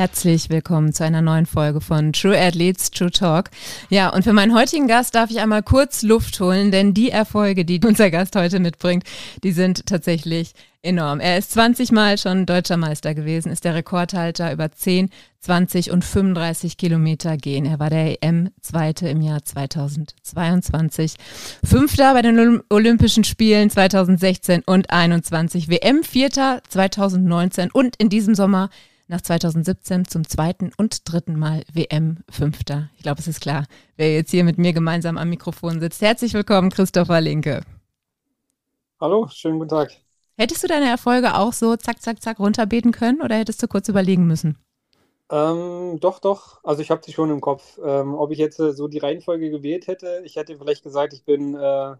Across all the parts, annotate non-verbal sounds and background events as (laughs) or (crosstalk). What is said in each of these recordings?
Herzlich willkommen zu einer neuen Folge von True Athletes True Talk. Ja, und für meinen heutigen Gast darf ich einmal kurz Luft holen, denn die Erfolge, die (laughs) unser Gast heute mitbringt, die sind tatsächlich enorm. Er ist 20 Mal schon deutscher Meister gewesen, ist der Rekordhalter über 10, 20 und 35 Kilometer gehen. Er war der EM-Zweite im Jahr 2022, Fünfter bei den Olympischen Spielen 2016 und 21, WM-Vierter 2019 und in diesem Sommer nach 2017 zum zweiten und dritten Mal WM-Fünfter. Ich glaube, es ist klar, wer jetzt hier mit mir gemeinsam am Mikrofon sitzt. Herzlich willkommen, Christopher Linke. Hallo, schönen guten Tag. Hättest du deine Erfolge auch so zack, zack, zack runterbeten können oder hättest du kurz überlegen müssen? Ähm, doch, doch. Also ich habe sie schon im Kopf. Ähm, ob ich jetzt äh, so die Reihenfolge gewählt hätte, ich hätte vielleicht gesagt, ich bin äh,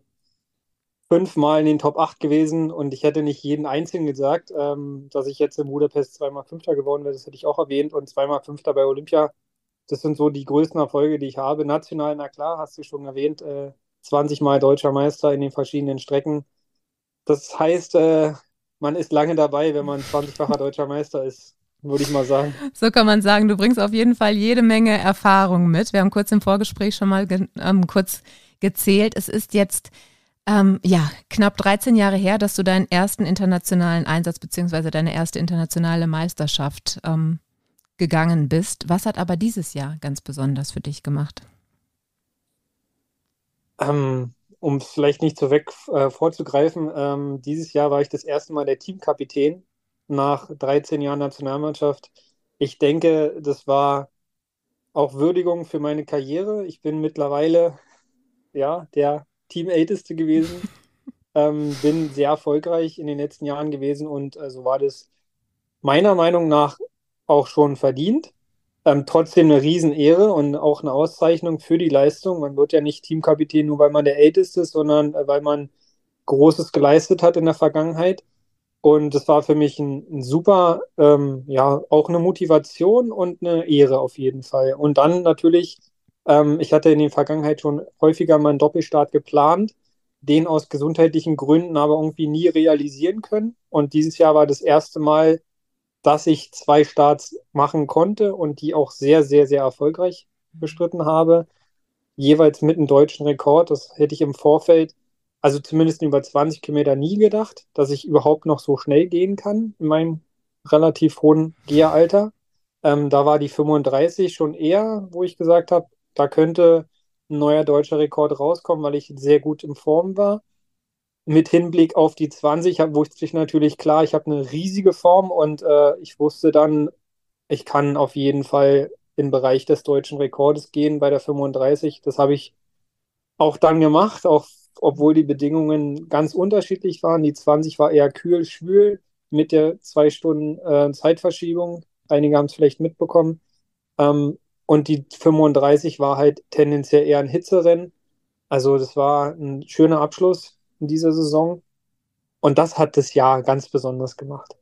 fünfmal in den Top 8 gewesen und ich hätte nicht jeden einzigen gesagt, ähm, dass ich jetzt in Budapest zweimal Fünfter geworden wäre, das hätte ich auch erwähnt und zweimal Fünfter bei Olympia. Das sind so die größten Erfolge, die ich habe. National, na klar, hast du schon erwähnt, äh, 20 Mal deutscher Meister in den verschiedenen Strecken. Das heißt, äh, man ist lange dabei, wenn man 20-facher deutscher Meister ist würde ich mal sagen. So kann man sagen, du bringst auf jeden Fall jede Menge Erfahrung mit. Wir haben kurz im Vorgespräch schon mal ge ähm, kurz gezählt. Es ist jetzt ähm, ja, knapp 13 Jahre her, dass du deinen ersten internationalen Einsatz bzw. deine erste internationale Meisterschaft ähm, gegangen bist. Was hat aber dieses Jahr ganz besonders für dich gemacht? Ähm, um es vielleicht nicht so weg äh, vorzugreifen, ähm, dieses Jahr war ich das erste Mal der Teamkapitän nach 13 Jahren Nationalmannschaft. Ich denke, das war auch Würdigung für meine Karriere. Ich bin mittlerweile ja der Team Älteste gewesen. (laughs) ähm, bin sehr erfolgreich in den letzten Jahren gewesen und äh, so war das meiner Meinung nach auch schon verdient. Ähm, trotzdem eine Riesenehre und auch eine Auszeichnung für die Leistung. Man wird ja nicht Teamkapitän nur, weil man der Älteste ist, sondern äh, weil man Großes geleistet hat in der Vergangenheit. Und das war für mich ein, ein super, ähm, ja, auch eine Motivation und eine Ehre auf jeden Fall. Und dann natürlich ähm, ich hatte in der Vergangenheit schon häufiger meinen Doppelstart geplant, den aus gesundheitlichen Gründen aber irgendwie nie realisieren können. Und dieses Jahr war das erste Mal, dass ich zwei Starts machen konnte und die auch sehr, sehr, sehr erfolgreich bestritten habe. Jeweils mit einem deutschen Rekord. Das hätte ich im Vorfeld, also zumindest über 20 Kilometer nie gedacht, dass ich überhaupt noch so schnell gehen kann in meinem relativ hohen Gehalter. Ähm, da war die 35 schon eher, wo ich gesagt habe, da könnte ein neuer deutscher Rekord rauskommen, weil ich sehr gut in Form war. Mit Hinblick auf die 20 wusste ich natürlich klar, ich habe eine riesige Form und äh, ich wusste dann, ich kann auf jeden Fall im Bereich des deutschen Rekordes gehen bei der 35. Das habe ich auch dann gemacht, auch obwohl die Bedingungen ganz unterschiedlich waren. Die 20 war eher kühl, schwül mit der zwei Stunden äh, Zeitverschiebung. Einige haben es vielleicht mitbekommen. Ähm, und die 35 war halt tendenziell eher ein Hitzerennen. Also das war ein schöner Abschluss in dieser Saison. Und das hat das Jahr ganz besonders gemacht.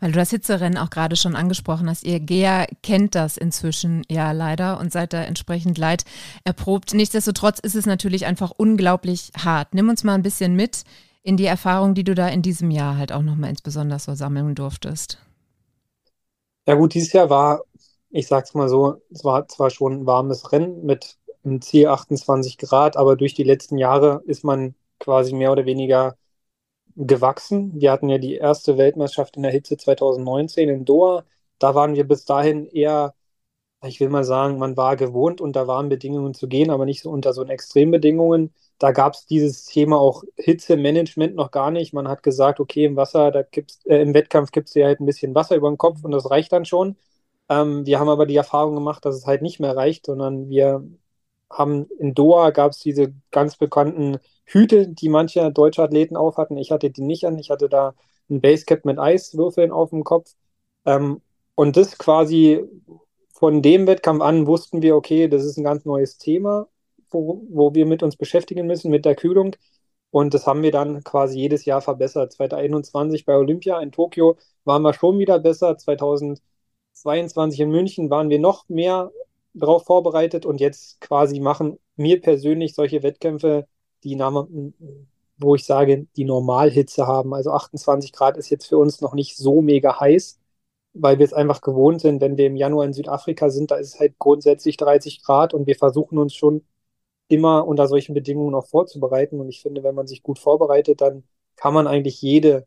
Weil du das Hitzerennen auch gerade schon angesprochen hast. Ihr GEA kennt das inzwischen ja leider und seid da entsprechend leid erprobt. Nichtsdestotrotz ist es natürlich einfach unglaublich hart. Nimm uns mal ein bisschen mit in die Erfahrung, die du da in diesem Jahr halt auch nochmal insbesondere so sammeln durftest. Ja gut, dieses Jahr war ich sag's mal so, es war zwar schon ein warmes Rennen mit einem Ziel 28 Grad, aber durch die letzten Jahre ist man quasi mehr oder weniger gewachsen. Wir hatten ja die erste Weltmeisterschaft in der Hitze 2019 in Doha. Da waren wir bis dahin eher, ich will mal sagen, man war gewohnt, unter warmen Bedingungen zu gehen, aber nicht so unter so Extrembedingungen. Da gab es dieses Thema auch Hitzemanagement noch gar nicht. Man hat gesagt, okay, im Wasser, da gibt's, äh, im Wettkampf gibt es ja halt ein bisschen Wasser über den Kopf und das reicht dann schon. Ähm, wir haben aber die Erfahrung gemacht, dass es halt nicht mehr reicht, sondern wir haben in Doha gab es diese ganz bekannten Hüte, die manche deutsche Athleten aufhatten. Ich hatte die nicht an. Ich hatte da ein Basecap mit Eiswürfeln auf dem Kopf. Ähm, und das quasi von dem Wettkampf an wussten wir, okay, das ist ein ganz neues Thema, wo, wo wir mit uns beschäftigen müssen, mit der Kühlung. Und das haben wir dann quasi jedes Jahr verbessert. 2021 bei Olympia in Tokio waren wir schon wieder besser. 2000 22 in München waren wir noch mehr darauf vorbereitet und jetzt quasi machen mir persönlich solche Wettkämpfe, die wo ich sage, die Normalhitze haben. Also 28 Grad ist jetzt für uns noch nicht so mega heiß, weil wir es einfach gewohnt sind, wenn wir im Januar in Südafrika sind, da ist es halt grundsätzlich 30 Grad und wir versuchen uns schon immer unter solchen Bedingungen auch vorzubereiten. Und ich finde, wenn man sich gut vorbereitet, dann kann man eigentlich jede,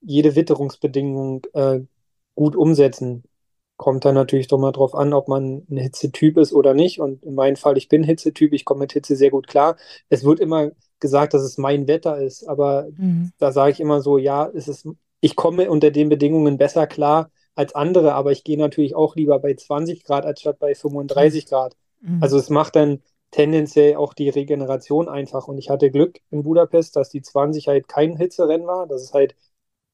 jede Witterungsbedingung äh, gut umsetzen. Kommt dann natürlich doch mal drauf an, ob man ein Hitzetyp ist oder nicht. Und in meinem Fall, ich bin Hitzetyp, ich komme mit Hitze sehr gut klar. Es wird immer gesagt, dass es mein Wetter ist, aber mhm. da sage ich immer so, ja, es ist, ich komme unter den Bedingungen besser klar als andere, aber ich gehe natürlich auch lieber bei 20 Grad als statt bei 35 Grad. Mhm. Also es macht dann tendenziell auch die Regeneration einfach. Und ich hatte Glück in Budapest, dass die 20 halt kein Hitzerennen war, dass es halt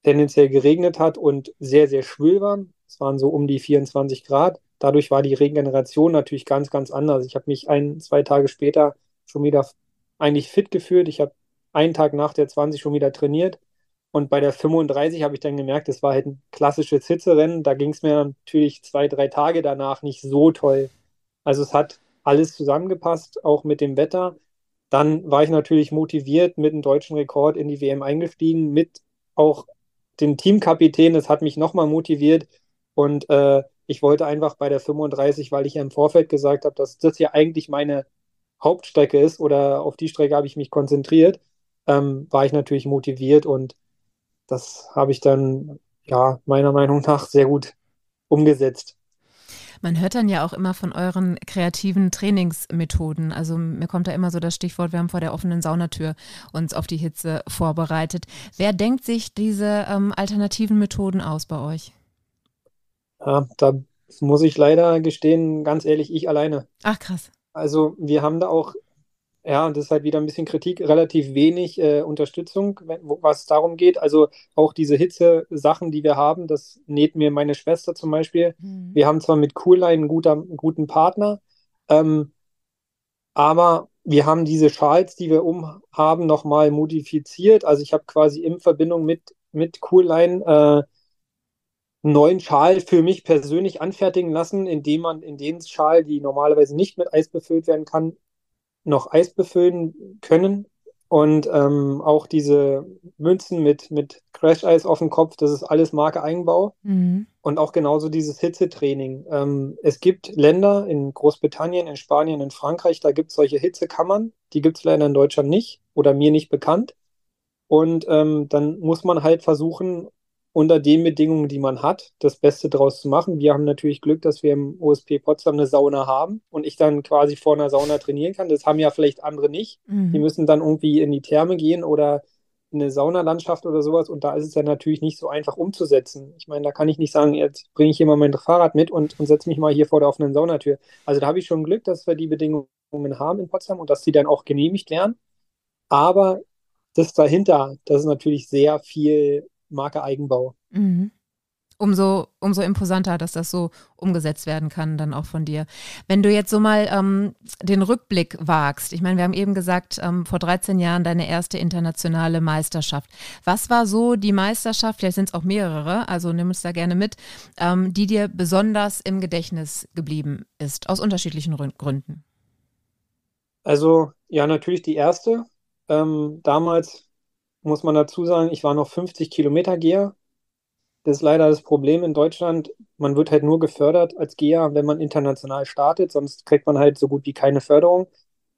tendenziell geregnet hat und sehr, sehr schwül war. Es waren so um die 24 Grad. Dadurch war die Regeneration natürlich ganz, ganz anders. Ich habe mich ein, zwei Tage später schon wieder eigentlich fit gefühlt. Ich habe einen Tag nach der 20 schon wieder trainiert. Und bei der 35 habe ich dann gemerkt, es war halt ein klassisches Hitzerennen. Da ging es mir natürlich zwei, drei Tage danach nicht so toll. Also es hat alles zusammengepasst, auch mit dem Wetter. Dann war ich natürlich motiviert mit dem deutschen Rekord in die WM eingestiegen, mit auch dem Teamkapitän. Das hat mich nochmal motiviert. Und äh, ich wollte einfach bei der 35, weil ich ja im Vorfeld gesagt habe, dass das ja eigentlich meine Hauptstrecke ist oder auf die Strecke habe ich mich konzentriert, ähm, war ich natürlich motiviert und das habe ich dann ja meiner Meinung nach sehr gut umgesetzt. Man hört dann ja auch immer von euren kreativen Trainingsmethoden. Also mir kommt da immer so das Stichwort, wir haben vor der offenen Saunatür uns auf die Hitze vorbereitet. Wer denkt sich diese ähm, alternativen Methoden aus bei euch? Ja, da muss ich leider gestehen, ganz ehrlich, ich alleine. Ach krass. Also wir haben da auch ja, und das ist halt wieder ein bisschen Kritik, relativ wenig äh, Unterstützung, wenn, was es darum geht. Also auch diese Hitze-Sachen, die wir haben, das näht mir meine Schwester zum Beispiel. Mhm. Wir haben zwar mit Coolline einen, guter, einen guten Partner, ähm, aber wir haben diese Schals, die wir umhaben, nochmal modifiziert. Also ich habe quasi in Verbindung mit, mit Coolline äh, einen neuen Schal für mich persönlich anfertigen lassen, indem man in den Schal, die normalerweise nicht mit Eis befüllt werden kann, noch Eis befüllen können. Und ähm, auch diese Münzen mit, mit Crash-Eis auf dem Kopf, das ist alles Marke Eigenbau. Mhm. Und auch genauso dieses Hitzetraining. Ähm, es gibt Länder in Großbritannien, in Spanien, in Frankreich, da gibt es solche Hitzekammern. Die gibt es leider in Deutschland nicht oder mir nicht bekannt. Und ähm, dann muss man halt versuchen, unter den Bedingungen, die man hat, das Beste draus zu machen. Wir haben natürlich Glück, dass wir im OSP Potsdam eine Sauna haben und ich dann quasi vor einer Sauna trainieren kann. Das haben ja vielleicht andere nicht. Mhm. Die müssen dann irgendwie in die Therme gehen oder in eine Saunalandschaft oder sowas und da ist es dann natürlich nicht so einfach umzusetzen. Ich meine, da kann ich nicht sagen, jetzt bringe ich hier mal mein Fahrrad mit und, und setze mich mal hier vor der offenen Saunatür. Also da habe ich schon Glück, dass wir die Bedingungen haben in Potsdam und dass die dann auch genehmigt werden. Aber das dahinter, das ist natürlich sehr viel Marke Eigenbau. Mhm. Umso, umso imposanter, dass das so umgesetzt werden kann, dann auch von dir. Wenn du jetzt so mal ähm, den Rückblick wagst, ich meine, wir haben eben gesagt, ähm, vor 13 Jahren deine erste internationale Meisterschaft. Was war so die Meisterschaft, vielleicht sind es auch mehrere, also nimm uns da gerne mit, ähm, die dir besonders im Gedächtnis geblieben ist, aus unterschiedlichen Gründen? Also, ja, natürlich die erste. Ähm, damals muss man dazu sagen, ich war noch 50 Kilometer Geher. Das ist leider das Problem in Deutschland. Man wird halt nur gefördert als Geher, wenn man international startet, sonst kriegt man halt so gut wie keine Förderung.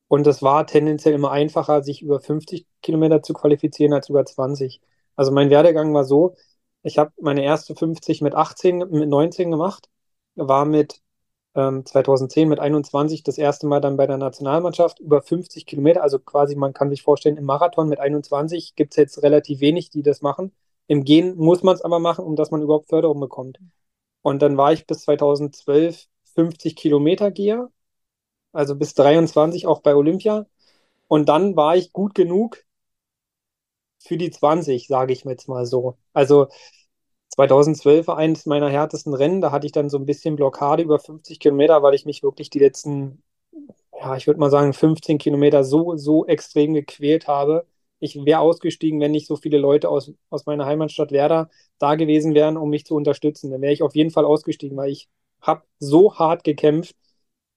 Und es war tendenziell immer einfacher, sich über 50 Kilometer zu qualifizieren als über 20. Also mein Werdegang war so, ich habe meine erste 50 mit 18, mit 19 gemacht, war mit 2010 ähm, mit 21 das erste Mal dann bei der Nationalmannschaft über 50 Kilometer, also quasi man kann sich vorstellen, im Marathon mit 21 gibt es jetzt relativ wenig, die das machen. Im Gehen muss man es aber machen, um dass man überhaupt Förderung bekommt. Und dann war ich bis 2012 50 Kilometer Geher, also bis 23 auch bei Olympia. Und dann war ich gut genug für die 20, sage ich jetzt mal so. Also 2012 war eines meiner härtesten Rennen. Da hatte ich dann so ein bisschen Blockade über 50 Kilometer, weil ich mich wirklich die letzten, ja, ich würde mal sagen, 15 Kilometer so, so extrem gequält habe, ich wäre ausgestiegen, wenn nicht so viele Leute aus, aus meiner Heimatstadt Werder da gewesen wären, um mich zu unterstützen. Dann wäre ich auf jeden Fall ausgestiegen, weil ich habe so hart gekämpft.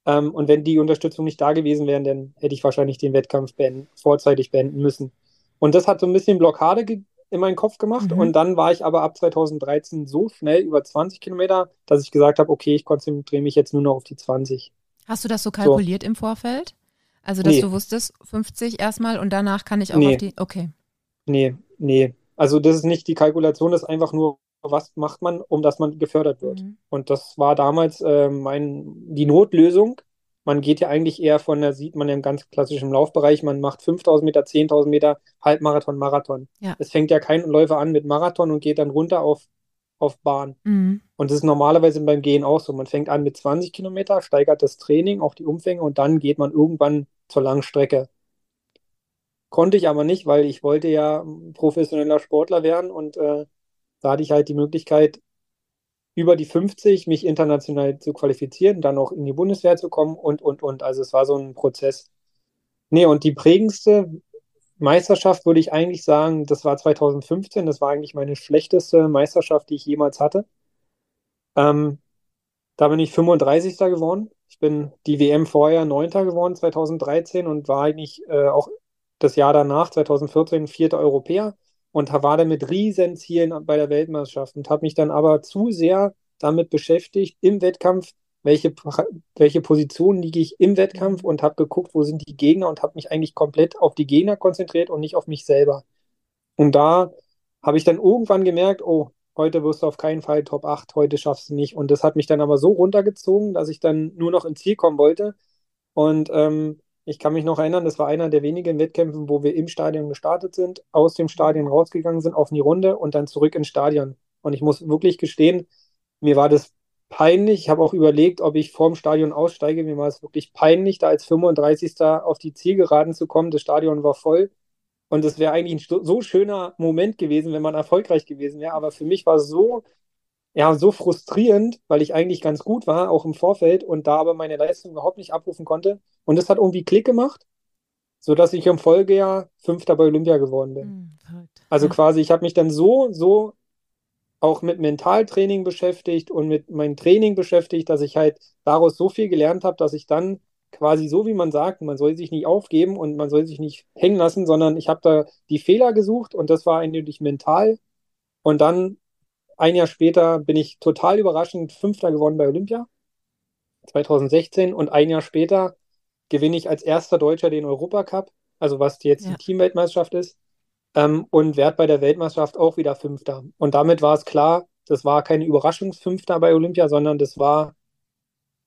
Ähm, und wenn die Unterstützung nicht da gewesen wäre, dann hätte ich wahrscheinlich den Wettkampf beenden, vorzeitig beenden müssen. Und das hat so ein bisschen Blockade in meinen Kopf gemacht. Mhm. Und dann war ich aber ab 2013 so schnell über 20 Kilometer, dass ich gesagt habe, okay, ich konzentriere mich jetzt nur noch auf die 20. Hast du das so kalkuliert so. im Vorfeld? Also, dass nee. du wusstest, 50 erstmal und danach kann ich auch nee. auf die. Okay. Nee, nee. Also, das ist nicht die Kalkulation, das ist einfach nur, was macht man, um dass man gefördert wird. Mhm. Und das war damals äh, mein, die Notlösung. Man geht ja eigentlich eher von der, sieht man ja im ganz klassischen Laufbereich, man macht 5000 Meter, 10.000 Meter, Halbmarathon, Marathon. Ja. Es fängt ja kein Läufer an mit Marathon und geht dann runter auf, auf Bahn. Mhm. Und das ist normalerweise beim Gehen auch so. Man fängt an mit 20 Kilometer, steigert das Training, auch die Umfänge und dann geht man irgendwann zur Langstrecke. Konnte ich aber nicht, weil ich wollte ja professioneller Sportler werden und äh, da hatte ich halt die Möglichkeit, über die 50 mich international zu qualifizieren, dann auch in die Bundeswehr zu kommen und, und, und. Also es war so ein Prozess. Nee, und die prägendste Meisterschaft würde ich eigentlich sagen, das war 2015. Das war eigentlich meine schlechteste Meisterschaft, die ich jemals hatte. Ähm, da bin ich 35. geworden. Ich bin die WM vorher 9. geworden, 2013, und war eigentlich äh, auch das Jahr danach, 2014, vierter Europäer und war dann mit riesen Zielen bei der Weltmeisterschaft und habe mich dann aber zu sehr damit beschäftigt im Wettkampf, welche, welche Position liege ich im Wettkampf und habe geguckt, wo sind die Gegner und habe mich eigentlich komplett auf die Gegner konzentriert und nicht auf mich selber. Und da habe ich dann irgendwann gemerkt, oh, heute wirst du auf keinen Fall Top 8, heute schaffst du nicht. Und das hat mich dann aber so runtergezogen, dass ich dann nur noch ins Ziel kommen wollte. Und ähm, ich kann mich noch erinnern, das war einer der wenigen Wettkämpfe, wo wir im Stadion gestartet sind, aus dem Stadion rausgegangen sind auf die Runde und dann zurück ins Stadion. Und ich muss wirklich gestehen, mir war das peinlich. Ich habe auch überlegt, ob ich vorm Stadion aussteige. Mir war es wirklich peinlich, da als 35. auf die Zielgeraden zu kommen. Das Stadion war voll. Und es wäre eigentlich ein so schöner Moment gewesen, wenn man erfolgreich gewesen wäre. Aber für mich war es so, ja, so frustrierend, weil ich eigentlich ganz gut war, auch im Vorfeld, und da aber meine Leistung überhaupt nicht abrufen konnte. Und das hat irgendwie Klick gemacht, sodass ich im Folgejahr Fünfter bei Olympia geworden bin. Mhm, also quasi, ich habe mich dann so, so auch mit Mentaltraining beschäftigt und mit meinem Training beschäftigt, dass ich halt daraus so viel gelernt habe, dass ich dann quasi so, wie man sagt, man soll sich nicht aufgeben und man soll sich nicht hängen lassen, sondern ich habe da die Fehler gesucht und das war eindeutig mental. Und dann ein Jahr später bin ich total überraschend Fünfter geworden bei Olympia 2016 und ein Jahr später gewinne ich als erster Deutscher den Europacup, also was jetzt ja. die Teamweltmeisterschaft ist, ähm, und werde bei der Weltmeisterschaft auch wieder Fünfter. Und damit war es klar, das war keine Überraschungsfünfter bei Olympia, sondern das war,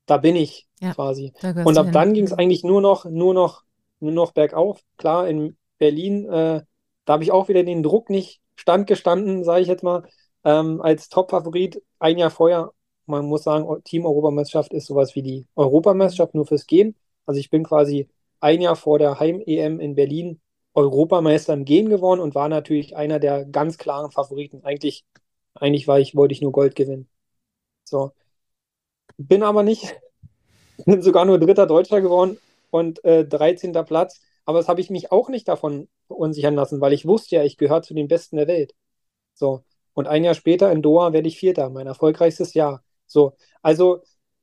da bin ich ja, quasi. Und ab dann ging es eigentlich nur noch, nur noch, nur noch bergauf. Klar, in Berlin, äh, da habe ich auch wieder den Druck nicht standgestanden, sage ich jetzt mal ähm, als Top-Favorit ein Jahr vorher. Man muss sagen, Team-Europameisterschaft ist sowas wie die Europameisterschaft nur fürs Gehen. Also ich bin quasi ein Jahr vor der Heim-EM in Berlin Europameister im Gehen geworden und war natürlich einer der ganz klaren Favoriten. Eigentlich, eigentlich war ich, wollte ich nur Gold gewinnen. So. Bin aber nicht. (laughs) Bin sogar nur dritter Deutscher geworden und äh, 13. Platz. Aber das habe ich mich auch nicht davon verunsichern lassen, weil ich wusste ja, ich gehöre zu den Besten der Welt. So. Und ein Jahr später in Doha werde ich Vierter, mein erfolgreichstes Jahr. So, also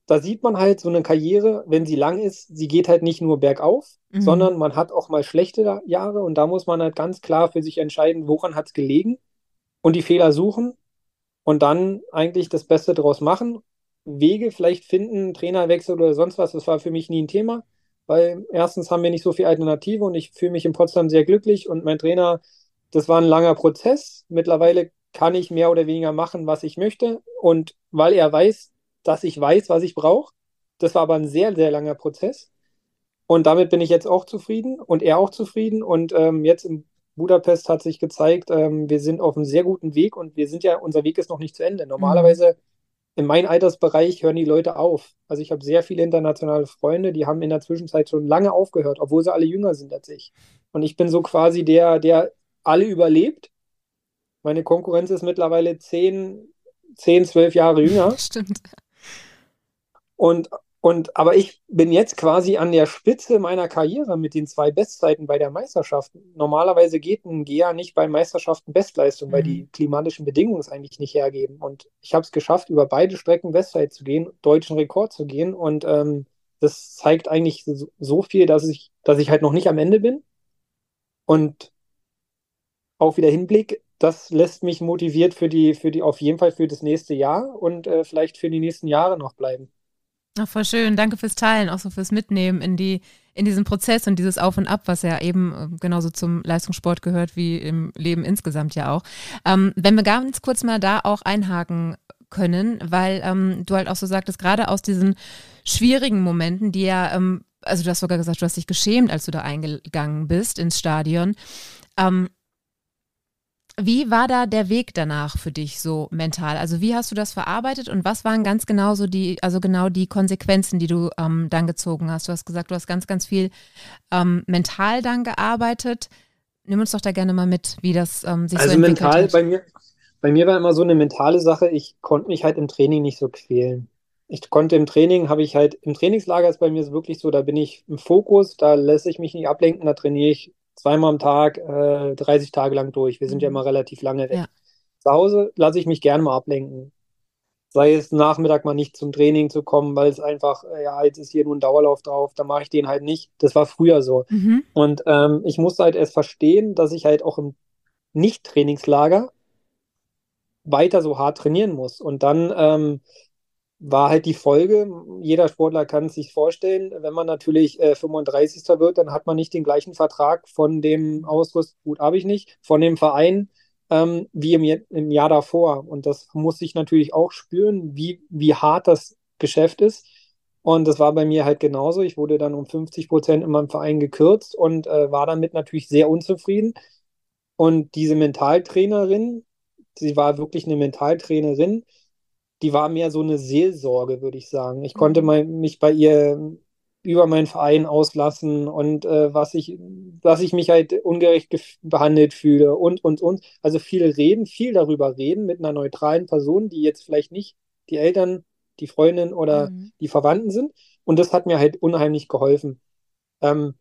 da sieht man halt so eine Karriere, wenn sie lang ist, sie geht halt nicht nur bergauf, mhm. sondern man hat auch mal schlechte Jahre und da muss man halt ganz klar für sich entscheiden, woran hat es gelegen und die Fehler suchen und dann eigentlich das Beste daraus machen. Wege vielleicht finden, Trainerwechsel oder sonst was, das war für mich nie ein Thema, weil erstens haben wir nicht so viel Alternative und ich fühle mich in Potsdam sehr glücklich und mein Trainer, das war ein langer Prozess. Mittlerweile kann ich mehr oder weniger machen, was ich möchte. Und weil er weiß, dass ich weiß, was ich brauche, das war aber ein sehr, sehr langer Prozess. Und damit bin ich jetzt auch zufrieden und er auch zufrieden. Und ähm, jetzt in Budapest hat sich gezeigt, ähm, wir sind auf einem sehr guten Weg und wir sind ja, unser Weg ist noch nicht zu Ende. Normalerweise in meinem Altersbereich hören die Leute auf. Also ich habe sehr viele internationale Freunde, die haben in der Zwischenzeit schon lange aufgehört, obwohl sie alle jünger sind als ich. Und ich bin so quasi der, der alle überlebt meine Konkurrenz ist mittlerweile 10, 10 12 Jahre jünger. (laughs) Stimmt. Und Und, aber ich bin jetzt quasi an der Spitze meiner Karriere mit den zwei Bestzeiten bei der Meisterschaft. Normalerweise geht ein GEA nicht bei Meisterschaften Bestleistung, mhm. weil die klimatischen Bedingungen es eigentlich nicht hergeben. Und ich habe es geschafft, über beide Strecken Bestzeit zu gehen, deutschen Rekord zu gehen. Und ähm, das zeigt eigentlich so, so viel, dass ich, dass ich halt noch nicht am Ende bin. Und auch wieder Hinblick, das lässt mich motiviert für die, für die, auf jeden Fall für das nächste Jahr und äh, vielleicht für die nächsten Jahre noch bleiben. Ach, voll schön. Danke fürs Teilen, auch so fürs Mitnehmen in die, in diesen Prozess und dieses Auf und Ab, was ja eben äh, genauso zum Leistungssport gehört wie im Leben insgesamt ja auch. Ähm, wenn wir ganz kurz mal da auch einhaken können, weil ähm, du halt auch so sagtest, gerade aus diesen schwierigen Momenten, die ja, ähm, also du hast sogar gesagt, du hast dich geschämt, als du da eingegangen bist ins Stadion. Ähm, wie war da der Weg danach für dich so mental? Also wie hast du das verarbeitet und was waren ganz genau so die, also genau die Konsequenzen, die du ähm, dann gezogen hast? Du hast gesagt, du hast ganz, ganz viel ähm, mental dann gearbeitet. Nimm uns doch da gerne mal mit, wie das ähm, sich also so entwickelt mental hat. bei mir, bei mir war immer so eine mentale Sache. Ich konnte mich halt im Training nicht so quälen. Ich konnte im Training, habe ich halt, im Trainingslager ist bei mir wirklich so, da bin ich im Fokus, da lässt ich mich nicht ablenken, da trainiere ich zweimal am Tag, äh, 30 Tage lang durch. Wir sind ja mhm. immer relativ lange weg. Ja. Zu Hause lasse ich mich gerne mal ablenken. Sei es Nachmittag mal nicht zum Training zu kommen, weil es einfach, äh, ja, jetzt ist hier nur ein Dauerlauf drauf, da mache ich den halt nicht. Das war früher so. Mhm. Und ähm, ich musste halt erst verstehen, dass ich halt auch im Nicht-Trainingslager weiter so hart trainieren muss. Und dann ähm, war halt die Folge, jeder Sportler kann es sich vorstellen, wenn man natürlich äh, 35. wird, dann hat man nicht den gleichen Vertrag von dem Ausrüst, gut habe ich nicht, von dem Verein ähm, wie im, im Jahr davor. Und das muss ich natürlich auch spüren, wie, wie hart das Geschäft ist. Und das war bei mir halt genauso. Ich wurde dann um 50 Prozent in meinem Verein gekürzt und äh, war damit natürlich sehr unzufrieden. Und diese Mentaltrainerin, sie war wirklich eine Mentaltrainerin, die war mehr so eine Seelsorge, würde ich sagen. Ich konnte mal, mhm. mich bei ihr über meinen Verein auslassen und äh, was ich, was ich mich halt ungerecht behandelt fühle und, und, und. Also viel reden, viel darüber reden mit einer neutralen Person, die jetzt vielleicht nicht die Eltern, die Freundin oder mhm. die Verwandten sind. Und das hat mir halt unheimlich geholfen. Ähm,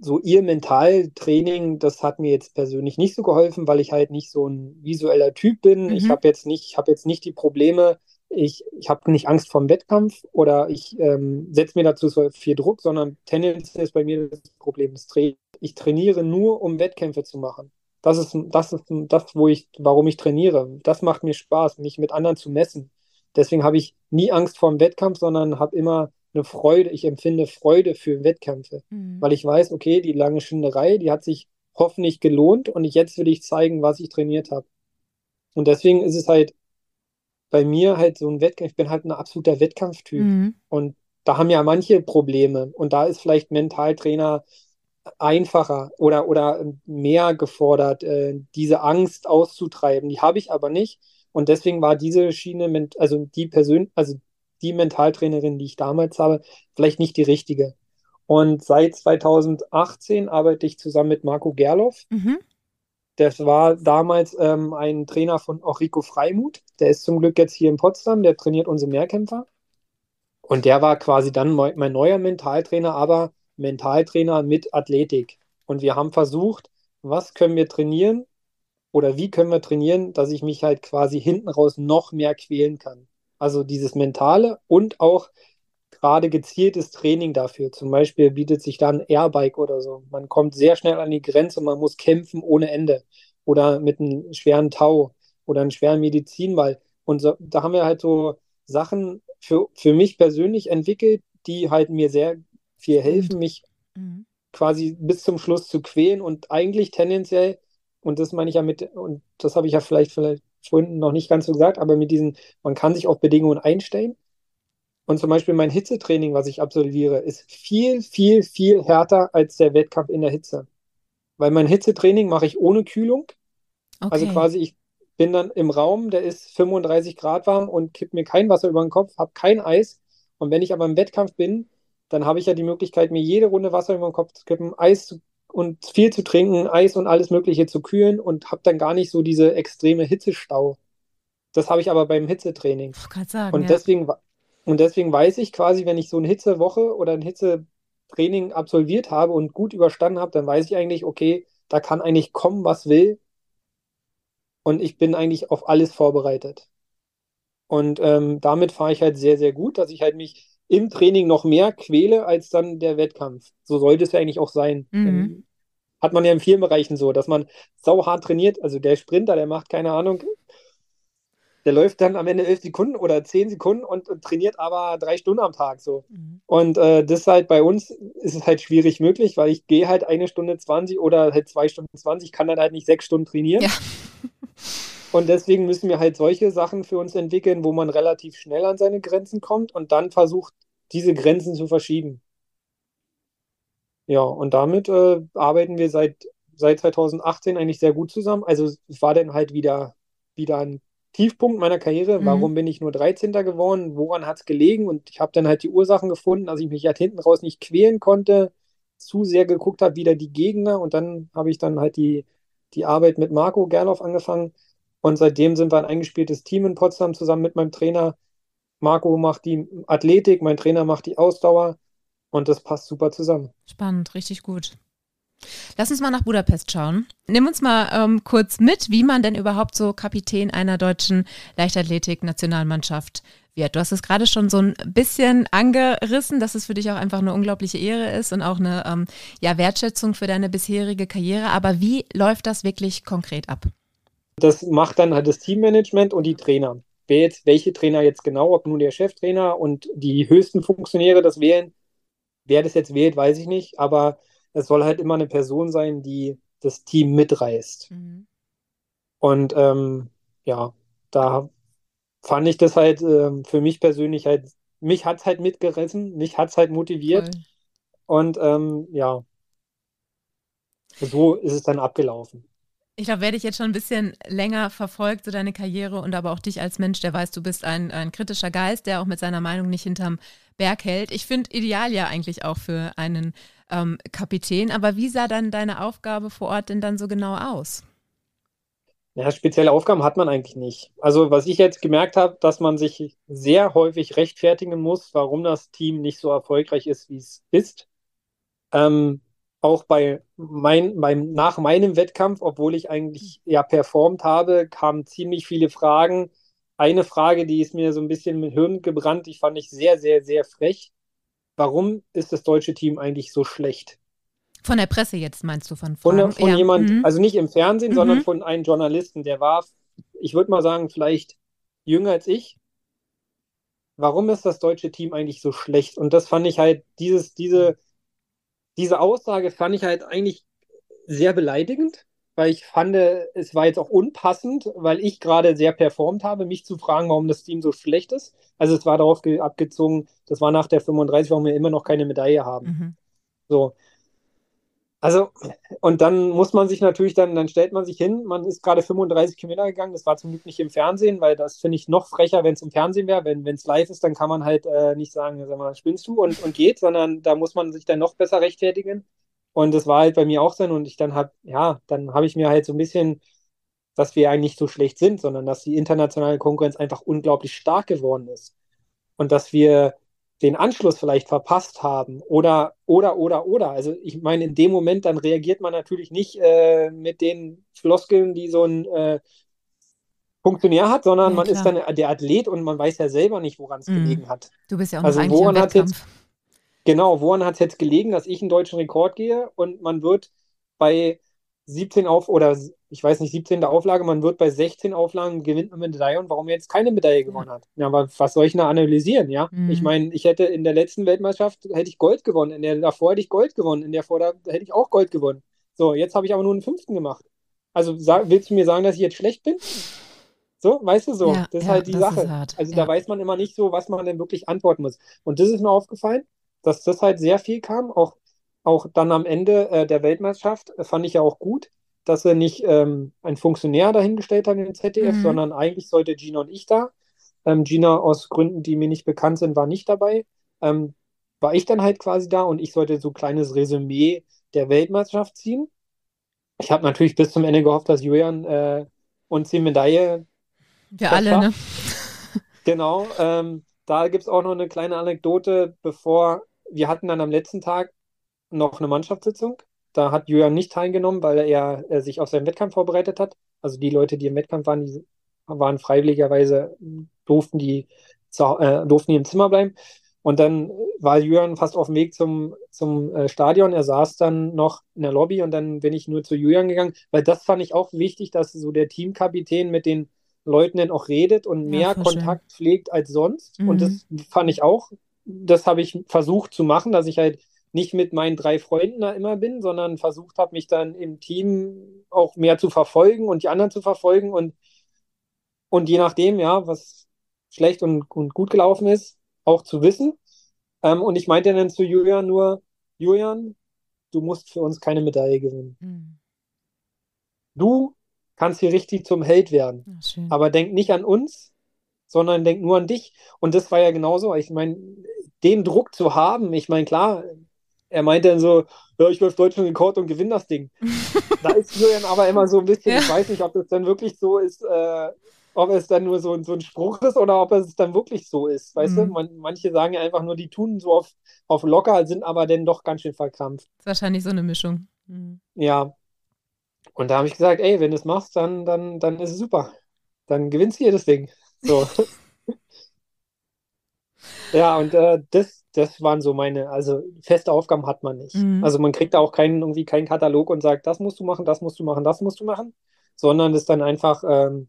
so ihr Mentaltraining, das hat mir jetzt persönlich nicht so geholfen, weil ich halt nicht so ein visueller Typ bin. Mhm. Ich habe jetzt nicht, ich habe jetzt nicht die Probleme, ich, ich habe nicht Angst vor dem Wettkampf oder ich ähm, setze mir dazu so viel Druck, sondern tendenziell ist bei mir das Problem das Training. Ich trainiere nur, um Wettkämpfe zu machen. Das ist, das ist das, wo ich, warum ich trainiere. Das macht mir Spaß, mich mit anderen zu messen. Deswegen habe ich nie Angst vor dem Wettkampf, sondern habe immer eine Freude, ich empfinde Freude für Wettkämpfe, mhm. weil ich weiß, okay, die lange Schinderei, die hat sich hoffentlich gelohnt und jetzt will ich zeigen, was ich trainiert habe. Und deswegen ist es halt bei mir halt so ein Wettkampf, ich bin halt ein absoluter Wettkampftyp mhm. und da haben ja manche Probleme und da ist vielleicht Mentaltrainer einfacher oder, oder mehr gefordert, äh, diese Angst auszutreiben. Die habe ich aber nicht. Und deswegen war diese Schiene, also die Person, also die Mentaltrainerin, die ich damals habe, vielleicht nicht die richtige. Und seit 2018 arbeite ich zusammen mit Marco Gerloff. Mhm. Das war damals ähm, ein Trainer von auch Rico Freimuth. Der ist zum Glück jetzt hier in Potsdam, der trainiert unsere Mehrkämpfer. Und der war quasi dann mein neuer Mentaltrainer, aber Mentaltrainer mit Athletik. Und wir haben versucht, was können wir trainieren oder wie können wir trainieren, dass ich mich halt quasi hinten raus noch mehr quälen kann. Also dieses Mentale und auch gerade gezieltes Training dafür. Zum Beispiel bietet sich dann Airbike oder so. Man kommt sehr schnell an die Grenze und man muss kämpfen ohne Ende. Oder mit einem schweren Tau oder einem schweren Medizinball. Und so, da haben wir halt so Sachen für, für mich persönlich entwickelt, die halt mir sehr viel helfen, mich mhm. quasi bis zum Schluss zu quälen und eigentlich tendenziell, und das meine ich ja mit, und das habe ich ja vielleicht, vielleicht vorhin noch nicht ganz so gesagt, aber mit diesen, man kann sich auf Bedingungen einstellen. Und zum Beispiel mein Hitzetraining, was ich absolviere, ist viel, viel, viel härter als der Wettkampf in der Hitze. Weil mein Hitzetraining mache ich ohne Kühlung. Also okay. Also quasi, ich bin dann im Raum, der ist 35 Grad warm und kipp mir kein Wasser über den Kopf, habe kein Eis. Und wenn ich aber im Wettkampf bin, dann habe ich ja die Möglichkeit, mir jede Runde Wasser über den Kopf zu kippen, Eis zu und viel zu trinken, Eis und alles Mögliche zu kühlen und habe dann gar nicht so diese extreme Hitzestau. Das habe ich aber beim Hitzetraining. Sagen, und ja. deswegen, Und deswegen weiß ich quasi, wenn ich so eine Hitzewoche oder ein Hitzetraining absolviert habe und gut überstanden habe, dann weiß ich eigentlich, okay, da kann eigentlich kommen, was will. Und ich bin eigentlich auf alles vorbereitet. Und ähm, damit fahre ich halt sehr, sehr gut, dass ich halt mich im Training noch mehr quäle als dann der Wettkampf. So sollte es ja eigentlich auch sein. Mhm. Hat man ja in vielen Bereichen so, dass man sauhart trainiert. Also der Sprinter, der macht keine Ahnung, der läuft dann am Ende elf Sekunden oder zehn Sekunden und, und trainiert aber drei Stunden am Tag so. Mhm. Und äh, das halt bei uns ist es halt schwierig möglich, weil ich gehe halt eine Stunde 20 oder halt zwei Stunden 20, kann dann halt nicht sechs Stunden trainieren. Ja. (laughs) Und deswegen müssen wir halt solche Sachen für uns entwickeln, wo man relativ schnell an seine Grenzen kommt und dann versucht, diese Grenzen zu verschieben. Ja, und damit äh, arbeiten wir seit, seit 2018 eigentlich sehr gut zusammen. Also es war dann halt wieder, wieder ein Tiefpunkt meiner Karriere. Mhm. Warum bin ich nur 13. geworden? Woran hat es gelegen? Und ich habe dann halt die Ursachen gefunden, dass ich mich halt hinten raus nicht quälen konnte, zu sehr geguckt habe, wieder die Gegner. Und dann habe ich dann halt die, die Arbeit mit Marco Gerloff angefangen. Und seitdem sind wir ein eingespieltes Team in Potsdam zusammen mit meinem Trainer. Marco macht die Athletik, mein Trainer macht die Ausdauer. Und das passt super zusammen. Spannend, richtig gut. Lass uns mal nach Budapest schauen. Nimm uns mal ähm, kurz mit, wie man denn überhaupt so Kapitän einer deutschen Leichtathletik-Nationalmannschaft wird. Du hast es gerade schon so ein bisschen angerissen, dass es für dich auch einfach eine unglaubliche Ehre ist und auch eine ähm, ja, Wertschätzung für deine bisherige Karriere. Aber wie läuft das wirklich konkret ab? Das macht dann halt das Teammanagement und die Trainer. Wer jetzt, welche Trainer jetzt genau, ob nun der Cheftrainer und die höchsten Funktionäre das wählen, wer das jetzt wählt, weiß ich nicht, aber es soll halt immer eine Person sein, die das Team mitreißt. Mhm. Und ähm, ja, da fand ich das halt ähm, für mich persönlich halt, mich hat es halt mitgerissen, mich hat es halt motiviert. Voll. Und ähm, ja, so ist es dann abgelaufen. Ich glaube, wer dich jetzt schon ein bisschen länger verfolgt, so deine Karriere und aber auch dich als Mensch, der weiß, du bist ein, ein kritischer Geist, der auch mit seiner Meinung nicht hinterm Berg hält. Ich finde ideal ja eigentlich auch für einen ähm, Kapitän. Aber wie sah dann deine Aufgabe vor Ort denn dann so genau aus? Ja, spezielle Aufgaben hat man eigentlich nicht. Also, was ich jetzt gemerkt habe, dass man sich sehr häufig rechtfertigen muss, warum das Team nicht so erfolgreich ist, wie es ist. Ähm, auch bei mein, beim, nach meinem Wettkampf, obwohl ich eigentlich ja performt habe, kamen ziemlich viele Fragen. Eine Frage, die ist mir so ein bisschen mit Hirn gebrannt, die fand ich sehr, sehr, sehr frech. Warum ist das deutsche Team eigentlich so schlecht? Von der Presse jetzt meinst du von Von, Fragen? von Ja. jemand, Mhm. also nicht im Fernsehen, Mhm. sondern von einem Journalisten, der war, ich würde mal sagen, vielleicht jünger als ich. Warum ist das deutsche Team eigentlich so schlecht? Und das fand ich halt, dieses, diese, diese Aussage fand ich halt eigentlich sehr beleidigend, weil ich fand, es war jetzt auch unpassend, weil ich gerade sehr performt habe, mich zu fragen, warum das Team so schlecht ist. Also es war darauf ge- abgezogen, das war nach der 35, warum wir immer noch keine Medaille haben. Mhm. So. Also, und dann muss man sich natürlich dann, dann stellt man sich hin, man ist gerade 35 Kilometer gegangen, das war zum Glück nicht im Fernsehen, weil das finde ich noch frecher, wenn es im Fernsehen wäre. Wenn es live ist, dann kann man halt äh, nicht sagen, sag mal, spinnst du und, und geht, sondern da muss man sich dann noch besser rechtfertigen. Und das war halt bei mir auch so. Und ich dann hab, ja, dann habe ich mir halt so ein bisschen, dass wir eigentlich so schlecht sind, sondern dass die internationale Konkurrenz einfach unglaublich stark geworden ist. Und dass wir den Anschluss vielleicht verpasst haben oder, oder, oder, oder. Also ich meine, in dem Moment, dann reagiert man natürlich nicht äh, mit den Floskeln, die so ein äh, Funktionär hat, sondern Ja, man ist dann der Athlet und man weiß ja selber nicht, woran es Mhm. gelegen hat. Du bist ja auch Also eigentlich woran im hat's jetzt-. Genau, woran hat es jetzt gelegen, dass ich einen deutschen Rekord gehe und man wird bei 17 auf, oder ich weiß nicht, 17. Auflage, man wird bei 16 Auflagen gewinnt man Medaille und warum er jetzt keine Medaille gewonnen hat. Ja, aber was soll ich da analysieren, ja? Mhm. Ich meine, ich hätte in der letzten Weltmeisterschaft hätte ich Gold gewonnen, in der davor hätte ich Gold gewonnen, in der vor da hätte ich auch Gold gewonnen. So, jetzt habe ich aber nur einen fünften gemacht. Also sag, willst du mir sagen, dass ich jetzt schlecht bin? So, weißt du so, Ja, das ist ja, halt die Sache. Also ja. da weiß man immer nicht so, was man denn wirklich antworten muss. Und das ist mir aufgefallen, dass das halt sehr viel kam, auch, auch dann am Ende äh, der Weltmeisterschaft, äh, fand ich ja auch gut, dass er nicht ähm, einen Funktionär dahingestellt hat in den ZDF, Mhm. sondern eigentlich sollte Gina und ich da. Ähm, Gina aus Gründen, die mir nicht bekannt sind, war nicht dabei. Ähm, war ich dann halt quasi da und ich sollte so ein kleines Resümee der Weltmeisterschaft ziehen. Ich habe natürlich bis zum Ende gehofft, dass Julian äh, uns die Medaille Wir alle, war- ne? (laughs) Genau, ähm, da gibt es auch noch eine kleine Anekdote, bevor wir hatten dann am letzten Tag noch eine Mannschaftssitzung. Da hat Julian nicht teilgenommen, weil er, er sich auf seinen Wettkampf vorbereitet hat. Also die Leute, die im Wettkampf waren, die waren freiwilligerweise, durften die, äh, durften die im Zimmer bleiben. Und dann war Julian fast auf dem Weg zum, zum äh, Stadion. Er saß dann noch in der Lobby und dann bin ich nur zu Julian gegangen, weil das fand ich auch wichtig, dass so der Teamkapitän mit den Leuten dann auch redet und ja, mehr Kontakt schön. pflegt als sonst. Mhm. Und das fand ich auch, das habe ich versucht zu machen, dass ich halt nicht mit meinen drei Freunden da immer bin, sondern versucht habe, mich dann im Team auch mehr zu verfolgen und die anderen zu verfolgen und, und je nachdem, ja, was schlecht und, und gut gelaufen ist, auch zu wissen. Ähm, und ich meinte dann zu Julian nur, Julian, du musst für uns keine Medaille gewinnen. Mhm. Du kannst hier richtig zum Held werden. Ach, aber denk nicht an uns, sondern denk nur an dich. Und das war ja genauso. Ich meine, den Druck zu haben, ich meine, klar, er meinte dann so, ja, ich läuft Deutschland in Court und gewinne das Ding. (laughs) da ist Julian aber immer so ein bisschen, ja. ich weiß nicht, ob das dann wirklich so ist, äh, ob es dann nur so, so ein Spruch ist oder ob es dann wirklich so ist. Weißt mhm. du, Man, manche sagen ja einfach nur, die tun so auf, auf locker, sind aber dann doch ganz schön verkrampft. Das ist wahrscheinlich so eine Mischung. Mhm. Ja. Und da habe ich gesagt, ey, wenn du es machst, dann, dann, dann ist es super. Dann gewinnst du hier das Ding. So. (laughs) ja, und äh, das, das waren so meine, also feste Aufgaben hat man nicht. Mhm. Also man kriegt da auch keinen, irgendwie keinen Katalog und sagt, das musst du machen, das musst du machen, das musst du machen, sondern es ist dann einfach ähm,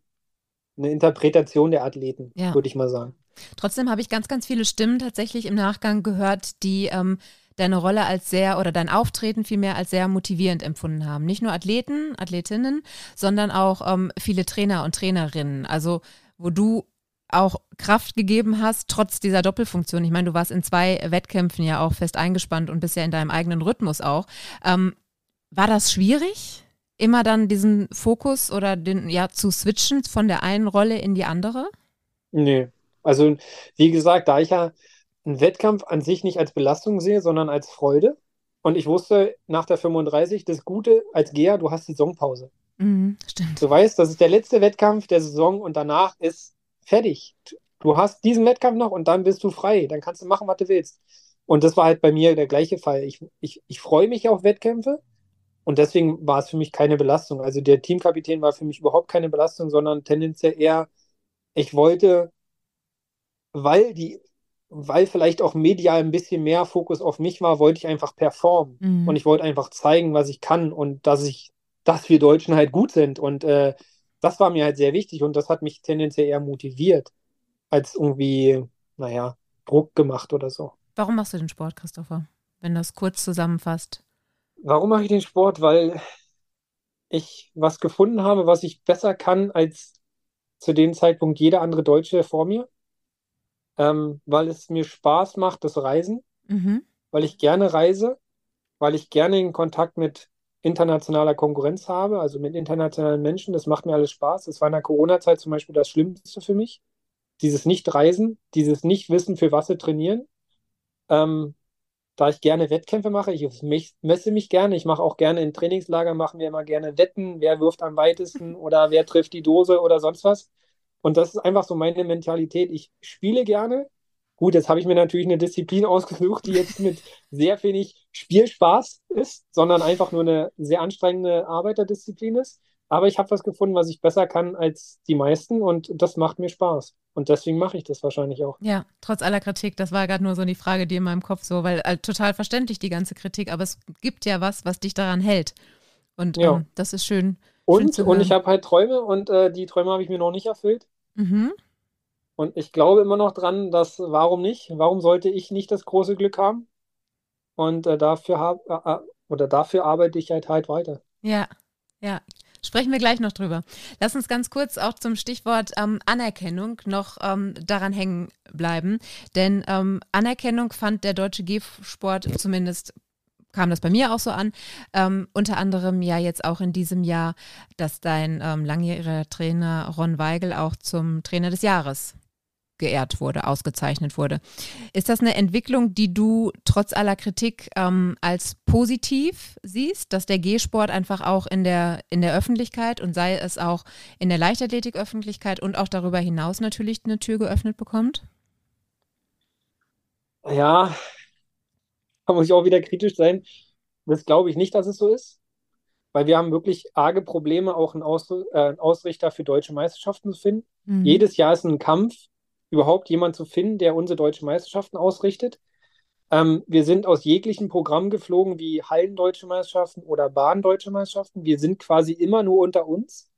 eine Interpretation der Athleten, ja. würde ich mal sagen. Trotzdem habe ich ganz, ganz viele Stimmen tatsächlich im Nachgang gehört, die ähm, deine Rolle als sehr oder dein Auftreten vielmehr als sehr motivierend empfunden haben. Nicht nur Athleten, Athletinnen, sondern auch ähm, viele Trainer und Trainerinnen. Also wo du auch Kraft gegeben hast, trotz dieser Doppelfunktion. Ich meine, du warst in zwei Wettkämpfen ja auch fest eingespannt und bist ja in deinem eigenen Rhythmus auch. Ähm, war das schwierig, immer dann diesen Fokus oder den, ja, zu switchen von der einen Rolle in die andere? Nee. Also, wie gesagt, da ich ja einen Wettkampf an sich nicht als Belastung sehe, sondern als Freude. Und ich wusste nach der 35, das Gute als Geher, du hast Saisonpause. Mhm, stimmt. Du weißt, das ist der letzte Wettkampf der Saison und danach ist fertig. Du hast diesen Wettkampf noch und dann bist du frei. Dann kannst du machen, was du willst. Und das war halt bei mir der gleiche Fall. Ich, ich, ich freue mich auf Wettkämpfe und deswegen war es für mich keine Belastung. Also der Teamkapitän war für mich überhaupt keine Belastung, sondern tendenziell eher, ich wollte, weil die, weil vielleicht auch medial ein bisschen mehr Fokus auf mich war, wollte ich einfach performen. Mhm. Und ich wollte einfach zeigen, was ich kann und dass ich, dass wir Deutschen halt gut sind. Und äh, das war mir halt sehr wichtig und das hat mich tendenziell eher motiviert, als irgendwie, naja, Druck gemacht oder so. Warum machst du den Sport, Christopher? Wenn du das kurz zusammenfasst. Warum mache ich den Sport? Weil ich was gefunden habe, was ich besser kann als zu dem Zeitpunkt jeder andere Deutsche vor mir. Ähm, weil es mir Spaß macht, das Reisen, mhm. weil ich gerne reise, weil ich gerne in Kontakt mit internationaler Konkurrenz habe, also mit internationalen Menschen. Das macht mir alles Spaß. Das war in der Corona-Zeit zum Beispiel das Schlimmste für mich. Dieses Nicht-Reisen, dieses Nicht-Wissen, für was sie trainieren. Ähm, da ich gerne Wettkämpfe mache, ich messe mich gerne, ich mache auch gerne in Trainingslager, machen wir immer gerne Wetten, wer wirft am weitesten (laughs) oder wer trifft die Dose oder sonst was. Und das ist einfach so meine Mentalität. Ich spiele gerne, Gut, jetzt habe ich mir natürlich eine Disziplin ausgesucht, die jetzt mit sehr wenig Spielspaß ist, sondern einfach nur eine sehr anstrengende Arbeiterdisziplin ist. Aber ich habe was gefunden, was ich besser kann als die meisten und das macht mir Spaß. Und deswegen mache ich das wahrscheinlich auch. Ja, trotz aller Kritik, das war gerade nur so die Frage, die in meinem Kopf so, weil äh, total verständlich die ganze Kritik, aber es gibt ja was, was dich daran hält. Und ja. ähm, das ist schön. Und, schön und ich habe halt Träume und äh, die Träume habe ich mir noch nicht erfüllt. Mhm. Und ich glaube immer noch dran, dass warum nicht? Warum sollte ich nicht das große Glück haben? Und äh, dafür hab, äh, äh, oder dafür arbeite ich halt halt weiter. Ja, ja. Sprechen wir gleich noch drüber. Lass uns ganz kurz auch zum Stichwort ähm, Anerkennung noch ähm, daran hängen bleiben. Denn ähm, Anerkennung fand der deutsche G-Sport zumindest kam das bei mir auch so an. Ähm, unter anderem ja jetzt auch in diesem Jahr, dass dein ähm, langjähriger Trainer Ron Weigel auch zum Trainer des Jahres geehrt wurde, ausgezeichnet wurde. Ist das eine Entwicklung, die du trotz aller Kritik ähm, als positiv siehst, dass der G-Sport einfach auch in der, in der Öffentlichkeit und sei es auch in der Leichtathletik-Öffentlichkeit und auch darüber hinaus natürlich eine Tür geöffnet bekommt? Ja, da muss ich auch wieder kritisch sein. Das glaube ich nicht, dass es so ist, weil wir haben wirklich arge Probleme, auch einen, Aus äh, einen Ausrichter für deutsche Meisterschaften zu finden. Mhm. Jedes Jahr ist ein Kampf, überhaupt jemanden zu finden, der unsere deutschen Meisterschaften ausrichtet. Ähm, wir sind aus jeglichen Programmen geflogen, wie Hallendeutsche Meisterschaften oder Bahndeutsche Meisterschaften. Wir sind quasi immer nur unter uns.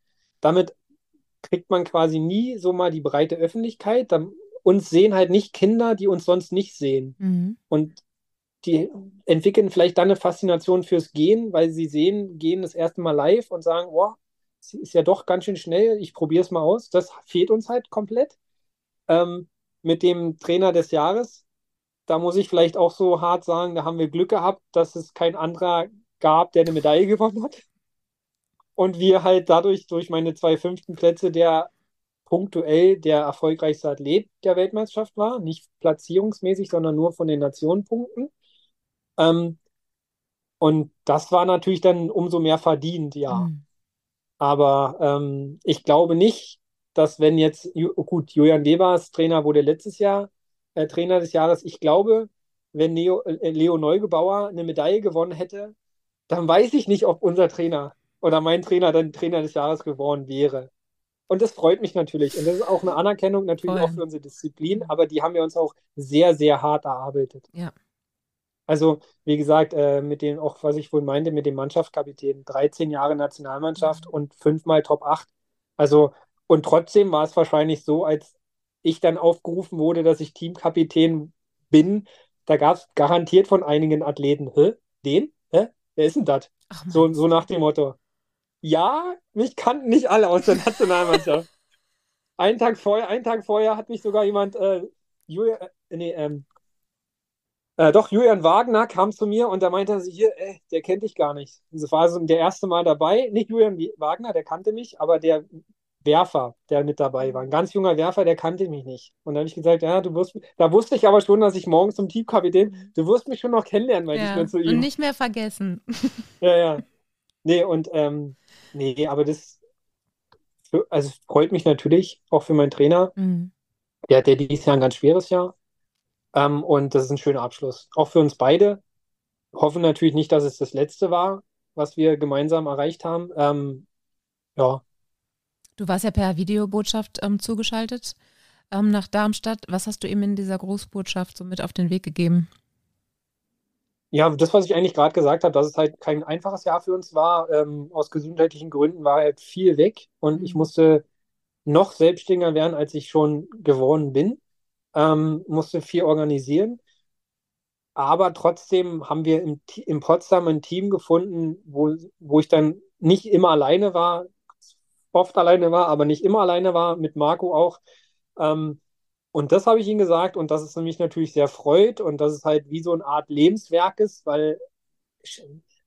Damit kriegt man quasi nie so mal die breite Öffentlichkeit. Da, uns sehen halt nicht Kinder, die uns sonst nicht sehen. Mhm. Und die entwickeln vielleicht dann eine Faszination fürs Gehen, weil sie sehen, gehen das erste Mal live und sagen, es ist ja doch ganz schön schnell, ich probiere es mal aus. Das fehlt uns halt komplett. Ähm, mit dem Trainer des Jahres, da muss ich vielleicht auch so hart sagen, da haben wir Glück gehabt, dass es kein anderer gab, der eine Medaille gewonnen hat. Und wir halt dadurch, durch meine zwei fünften Plätze, der punktuell der erfolgreichste Athlet der Weltmeisterschaft war. Nicht platzierungsmäßig, sondern nur von den Nationenpunkten. Ähm, und das war natürlich dann umso mehr verdient, ja. Mhm. Aber ähm, ich glaube nicht, dass wenn jetzt, Ju- gut, Julian Webers Trainer wurde letztes Jahr äh, Trainer des Jahres. Ich glaube, wenn Leo, äh, Leo Neugebauer eine Medaille gewonnen hätte, dann weiß ich nicht, ob unser Trainer oder mein Trainer dann Trainer des Jahres geworden wäre. Und das freut mich natürlich. Und das ist auch eine Anerkennung natürlich Voll. auch für unsere Disziplin, aber die haben wir uns auch sehr, sehr hart erarbeitet. Ja. Also, wie gesagt, äh, mit dem, auch was ich wohl meinte, mit dem Mannschaftskapitän, 13 Jahre Nationalmannschaft und fünfmal Top 8. Also, und trotzdem war es wahrscheinlich so, als ich dann aufgerufen wurde, dass ich Teamkapitän bin, da gab es garantiert von einigen Athleten, hä? Den? Hä? Wer ist denn das? So, so nach dem Motto. Ja, mich kannten nicht alle aus der Nationalmannschaft. (laughs) Einen Tag vorher, einen Tag vorher hat mich sogar jemand, äh, Julia, äh, nee, ähm, äh, doch, Julian Wagner kam zu mir und da meinte er, hier, äh, der kennt dich gar nicht. Das war so der erste Mal dabei. Nicht Julian Wagner, der kannte mich, aber der Werfer, der mit dabei war. Ein ganz junger Werfer, der kannte mich nicht. Und dann habe ich gesagt, ja, du wirst, da wusste ich aber schon, dass ich morgens zum Teamkapitän, du wirst mich schon noch kennenlernen, ich Ja. dann zu Und ihm. nicht mehr vergessen. (laughs) Ja, ja. Nee, und ähm, nee, aber das also es freut mich natürlich auch für meinen Trainer. Mhm. Der hat ja dieses Jahr ein ganz schweres Jahr. Ähm, und das ist ein schöner Abschluss. Auch für uns beide. Hoffen natürlich nicht, dass es das letzte war, was wir gemeinsam erreicht haben. Ähm, ja, Du warst ja per Videobotschaft ähm, zugeschaltet ähm, nach Darmstadt. Was hast du ihm in dieser Großbotschaft so mit auf den Weg gegeben? ja, das, was ich eigentlich gerade gesagt habe, dass es halt kein einfaches Jahr für uns war. Ähm, aus gesundheitlichen Gründen war halt viel weg und ich Mhm. musste noch selbstständiger werden, als ich schon geworden bin. Ähm, musste viel organisieren. Aber trotzdem haben wir im, in Potsdam ein Team gefunden, wo, wo ich dann nicht immer alleine war, oft alleine war, aber nicht immer alleine war, mit Marco auch. Ähm, und das habe ich ihm gesagt und dass es mich natürlich sehr freut und dass es halt wie so eine Art Lebenswerk ist, weil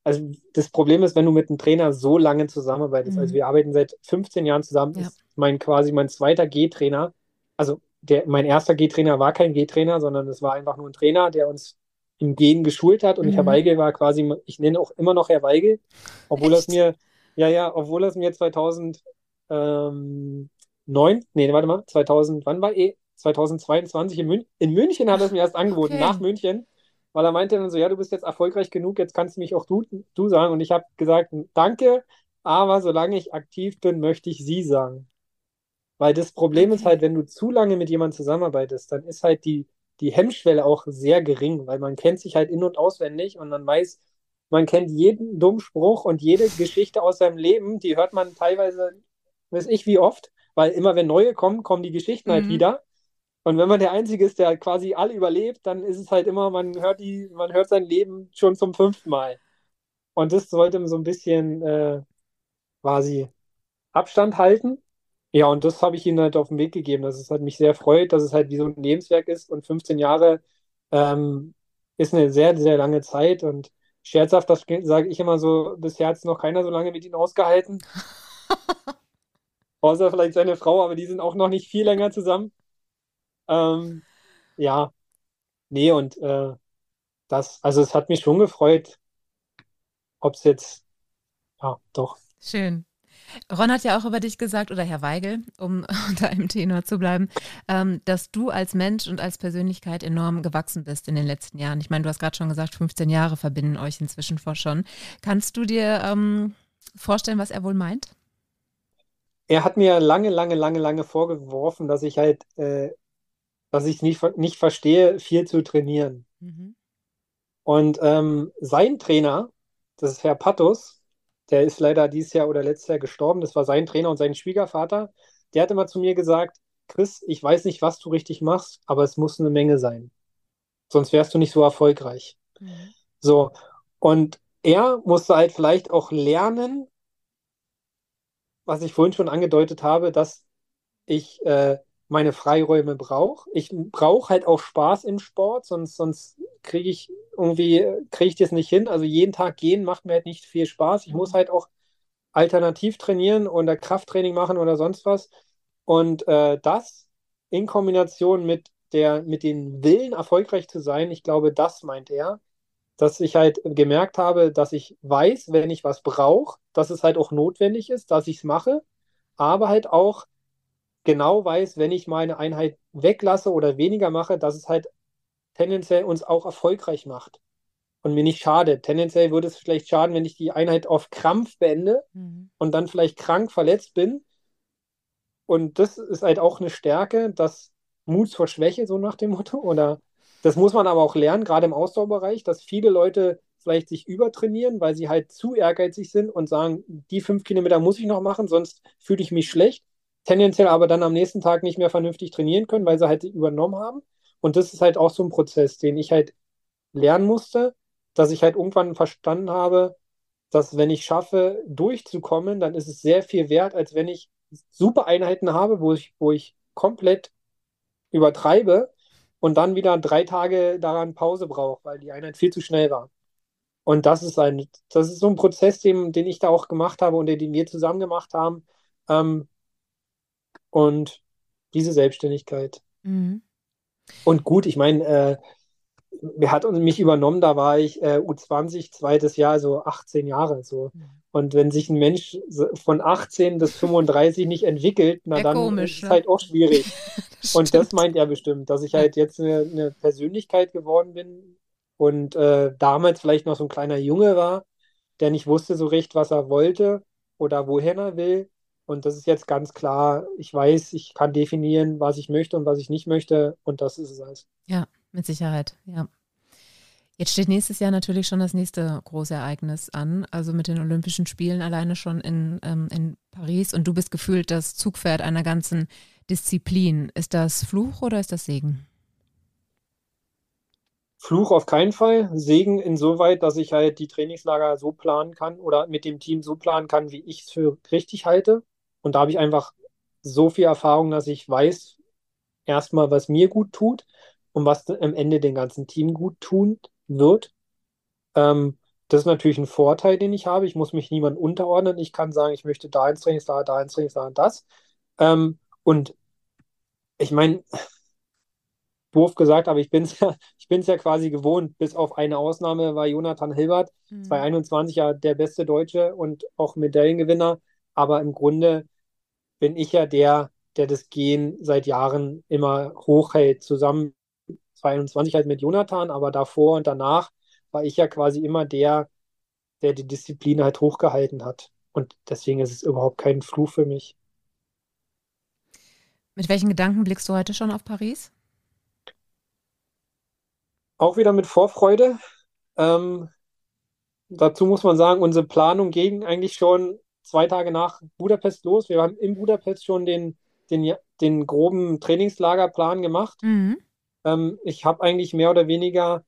also das Problem ist, wenn du mit einem Trainer so lange zusammenarbeitest, Mhm. also wir arbeiten seit 15 Jahren zusammen, Ja. ist mein quasi mein zweiter G-Trainer. Also der, mein erster G-Trainer war kein G-Trainer, sondern es war einfach nur ein Trainer, der uns im Gehen geschult hat und Mhm. Herr Weigel war quasi, ich nenne auch immer noch Herr Weigel, obwohl Echt? mir, ja, ja, obwohl er es mir 2009, nee, warte mal, 2000, wann war eh? 2022 in, Mün in München hat er es mir erst angeboten, Okay. nach München, weil er meinte dann so, ja, du bist jetzt erfolgreich genug, jetzt kannst du mich auch du, du sagen. Und ich habe gesagt, danke, aber solange ich aktiv bin, möchte ich sie sagen. Weil das Problem ist halt, wenn du zu lange mit jemandem zusammenarbeitest, dann ist halt die, die Hemmschwelle auch sehr gering, weil man kennt sich halt in- und auswendig und man weiß, man kennt jeden dummen Spruch und jede Geschichte aus seinem Leben, die hört man teilweise, weiß ich wie oft, weil immer wenn neue kommen, kommen die Geschichten halt Mhm. wieder. Und wenn man der Einzige ist, der quasi alle überlebt, dann ist es halt immer, man hört die, man hört sein Leben schon zum fünften Mal. Und das sollte so ein bisschen äh, quasi Abstand halten. Ja, und das habe ich ihnen halt auf den Weg gegeben, dass es halt mich sehr freut, dass es halt wie so ein Lebenswerk ist und 15 Jahre ähm, ist eine sehr, sehr lange Zeit und scherzhaft, das sage ich immer so, bisher hat es noch keiner so lange mit ihnen ausgehalten. (laughs) Außer vielleicht seine Frau, aber die sind auch noch nicht viel länger zusammen. Ähm, ja, nee, und äh, das, also es hat mich schon gefreut, ob es jetzt, ja, doch. Schön. Ron hat ja auch über dich gesagt, oder Herr Weigel, um (laughs) unter einem Tenor zu bleiben, ähm, dass du als Mensch und als Persönlichkeit enorm gewachsen bist in den letzten Jahren. Ich meine, du hast gerade schon gesagt, 15 Jahre verbinden euch inzwischen vor schon. Kannst du dir ähm, vorstellen, was er wohl meint? Er hat mir lange, lange, lange, lange vorgeworfen, dass ich halt, äh, dass ich nicht, nicht verstehe, viel zu trainieren. Mhm. Und ähm, sein Trainer, das ist Herr Pattus, der ist leider dieses Jahr oder letztes Jahr gestorben. Das war sein Trainer und sein Schwiegervater. Der hat immer zu mir gesagt, Chris, ich weiß nicht, was du richtig machst, aber es muss eine Menge sein. Sonst wärst du nicht so erfolgreich. Mhm. So. Und er musste halt vielleicht auch lernen, was ich vorhin schon angedeutet habe, dass ich äh, meine Freiräume brauche. Ich brauche halt auch Spaß im Sport, sonst, sonst kriege ich irgendwie, kriege ich das nicht hin. Also jeden Tag gehen macht mir halt nicht viel Spaß. Ich muss mhm. halt auch alternativ trainieren oder Krafttraining machen oder sonst was. Und äh, das in Kombination mit der, mit dem Willen, erfolgreich zu sein, ich glaube, das meint er, dass ich halt gemerkt habe, dass ich weiß, wenn ich was brauche, dass es halt auch notwendig ist, dass ich es mache, aber halt auch genau weiß, wenn ich meine Einheit weglasse oder weniger mache, dass es halt tendenziell uns auch erfolgreich macht und mir nicht schadet. Tendenziell würde es vielleicht schaden, wenn ich die Einheit auf Krampf beende mhm. und dann vielleicht krank verletzt bin. Und das ist halt auch eine Stärke, das Mut zur Schwäche, so nach dem Motto. Oder das muss man aber auch lernen, gerade im Ausdauerbereich, dass viele Leute vielleicht sich übertrainieren, weil sie halt zu ehrgeizig sind und sagen, die fünf Kilometer muss ich noch machen, sonst fühle ich mich schlecht. Tendenziell aber dann am nächsten Tag nicht mehr vernünftig trainieren können, weil sie halt übernommen haben. Und das ist halt auch so ein Prozess, den ich halt lernen musste, dass ich halt irgendwann verstanden habe, dass wenn ich schaffe, durchzukommen, dann ist es sehr viel wert, als wenn ich super Einheiten habe, wo ich, wo ich komplett übertreibe und dann wieder drei Tage daran Pause brauche, weil die Einheit viel zu schnell war. Und das ist ein, das ist so ein Prozess, den, den ich da auch gemacht habe und den wir zusammen gemacht haben. Ähm, und diese Selbstständigkeit. Mhm. Und gut, ich meine, äh, wer hat mich übernommen, da war ich äh, U20, zweites Jahr, also 18 Jahre so. Mhm. Und wenn sich ein Mensch von 18 bis 35 nicht entwickelt, na dann komisch, ist es ne? halt auch schwierig. (laughs) das und das meint er bestimmt, dass ich halt jetzt eine, eine Persönlichkeit geworden bin und äh, damals vielleicht noch so ein kleiner Junge war, der nicht wusste so recht, was er wollte oder wohin er will. Und das ist jetzt ganz klar, ich weiß, ich kann definieren, was ich möchte und was ich nicht möchte. Und das ist es alles. Ja, mit Sicherheit, ja. Jetzt steht nächstes Jahr natürlich schon das nächste große Ereignis an, also mit den Olympischen Spielen alleine schon in, ähm, in Paris. Und du bist gefühlt das Zugpferd einer ganzen Disziplin. Ist das Fluch oder ist das Segen? Fluch auf keinen Fall. Segen insoweit, dass ich halt die Trainingslager so planen kann oder mit dem Team so planen kann, wie ich es für richtig halte. Und da habe ich einfach so viel Erfahrung, dass ich weiß, erstmal, was mir gut tut und was am Ende dem ganzen Team gut tun wird. Ähm, das ist natürlich ein Vorteil, den ich habe. Ich muss mich niemand unterordnen. Ich kann sagen, ich möchte da ins Trainingslager, da ins Trainingslager, das. Ähm, und ich meine, doof gesagt, aber ich bin es ja, (laughs) ich bin's ja quasi gewohnt. Bis auf eine Ausnahme war Jonathan Hilbert, mhm. 2021 ja der beste Deutsche und auch Medaillengewinner. Aber im Grunde bin ich ja der, der das Gehen seit Jahren immer hochhält. Zusammen 22 halt mit Jonathan, aber davor und danach war ich ja quasi immer der, der die Disziplin halt hochgehalten hat. Und deswegen ist es überhaupt kein Fluch für mich. Mit welchen Gedanken blickst du heute schon auf Paris? Auch wieder mit Vorfreude. Ähm, dazu muss man sagen, unsere Planung ging eigentlich schon zwei Tage nach Budapest los. Wir haben in Budapest schon den, den, den groben Trainingslagerplan gemacht. Mhm. Ähm, ich habe eigentlich mehr oder weniger,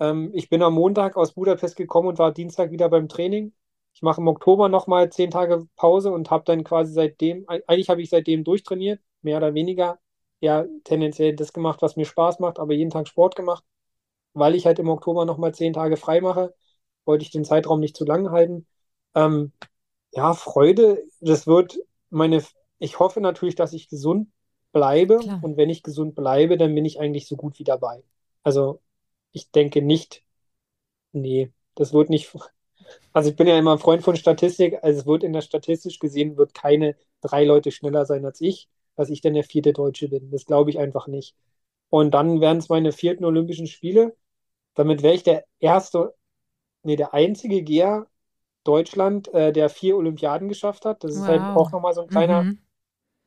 ähm, ich bin am Montag aus Budapest gekommen und war Dienstag wieder beim Training. Ich mache im Oktober nochmal zehn Tage Pause und habe dann quasi seitdem, eigentlich habe ich seitdem durchtrainiert, mehr oder weniger. Ja, tendenziell das gemacht, was mir Spaß macht, aber jeden Tag Sport gemacht. Weil ich halt im Oktober nochmal zehn Tage frei mache, wollte ich den Zeitraum nicht zu lang halten. Ähm, ja, Freude, das wird meine, ich hoffe natürlich, dass ich gesund bleibe. Klar. Und wenn ich gesund bleibe, dann bin ich eigentlich so gut wie dabei. Also ich denke nicht, nee, das wird nicht, Also ich bin ja immer ein Freund von Statistik. Also es wird in der statistisch gesehen, wird keine drei Leute schneller sein als ich, dass ich dann der vierte Deutsche bin. Das glaube ich einfach nicht. Und dann wären es meine vierten Olympischen Spiele. Damit wäre ich der erste, nee, der einzige Geher Deutschland, äh, der vier Olympiaden geschafft hat. Das ist halt Wow. auch nochmal so ein kleiner, Mhm.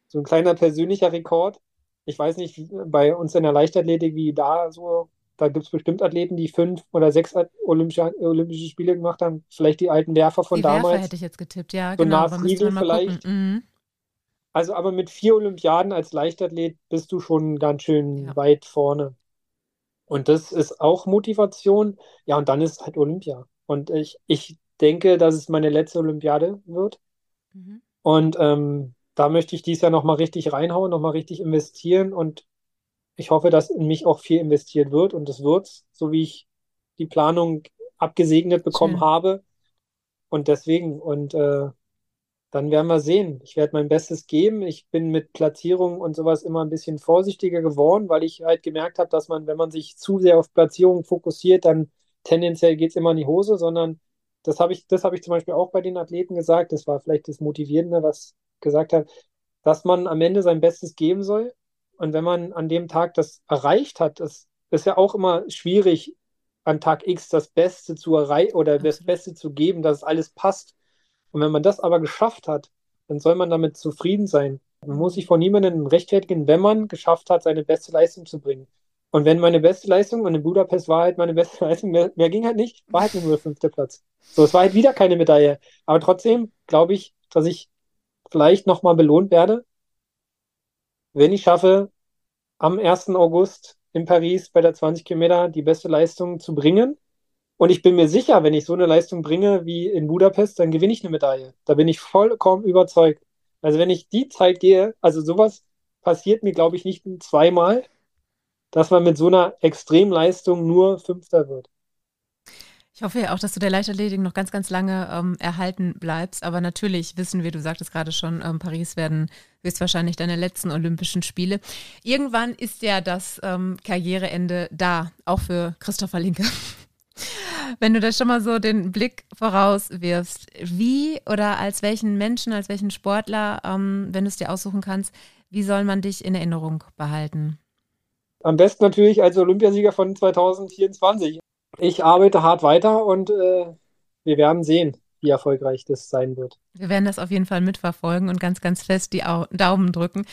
so ein kleiner persönlicher Rekord. Ich weiß nicht, bei uns in der Leichtathletik, wie da so, da gibt es bestimmt Athleten, die fünf oder sechs Olympische, Olympische Spiele gemacht haben. Vielleicht die alten Werfer von Die Werfer damals. hätte ich jetzt getippt, ja, So genau. Mal vielleicht. Mhm. Also, aber mit vier Olympiaden als Leichtathlet bist du schon ganz schön Ja. weit vorne. Und das ist auch Motivation. Ja, und dann ist halt Olympia. Und ich, ich denke, dass es meine letzte Olympiade wird. Mhm. Und ähm, da möchte ich dies Jahr nochmal richtig reinhauen, nochmal richtig investieren. Und ich hoffe, dass in mich auch viel investiert wird. Und das wird's, so wie ich die Planung abgesegnet bekommen Schön. habe. Und deswegen, und äh, dann werden wir sehen. Ich werde mein Bestes geben. Ich bin mit Platzierungen und sowas immer ein bisschen vorsichtiger geworden, weil ich halt gemerkt habe, dass man, wenn man sich zu sehr auf Platzierungen fokussiert, dann tendenziell geht es immer in die Hose, sondern das habe ich, das habe ich zum Beispiel auch bei den Athleten gesagt. Das war vielleicht das Motivierende, was gesagt habe, dass man am Ende sein Bestes geben soll. Und wenn man an dem Tag das erreicht hat, das ist ja auch immer schwierig, an Tag X das Beste zu erreichen oder das. Beste zu geben, dass alles passt. Und wenn man das aber geschafft hat, dann soll man damit zufrieden sein. Man muss sich vor niemandem rechtfertigen, wenn man geschafft hat, seine beste Leistung zu bringen. Und wenn meine beste Leistung, und in Budapest war halt meine beste (laughs) Leistung, mehr, mehr ging halt nicht, war halt nur der fünfte Platz. So, es war halt wieder keine Medaille. Aber trotzdem glaube ich, dass ich vielleicht nochmal belohnt werde, wenn ich schaffe, am 1. August in Paris bei der 20 Kilometer die beste Leistung zu bringen. Und ich bin mir sicher, wenn ich so eine Leistung bringe wie in Budapest, dann gewinne ich eine Medaille. Da bin ich vollkommen überzeugt. Also wenn ich die Zeit gehe, also sowas passiert mir, glaube ich, nicht zweimal, dass man mit so einer Extremleistung nur Fünfter wird. Ich hoffe ja auch, dass du der Leichtathletik noch ganz, ganz lange ähm, erhalten bleibst. Aber natürlich wissen wir, du sagtest gerade schon, ähm, Paris werden höchstwahrscheinlich deine letzten Olympischen Spiele. Irgendwann ist ja das ähm, Karriereende da, auch für Christopher Linke. (laughs) Wenn du da schon mal so den Blick vorauswirfst, wie oder als welchen Menschen, als welchen Sportler, ähm, wenn du es dir aussuchen kannst, wie soll man dich in Erinnerung behalten? Am besten natürlich als Olympiasieger von 2024. Ich arbeite hart weiter und äh, wir werden sehen, wie erfolgreich das sein wird. Wir werden das auf jeden Fall mitverfolgen und ganz, ganz fest die Au Daumen drücken.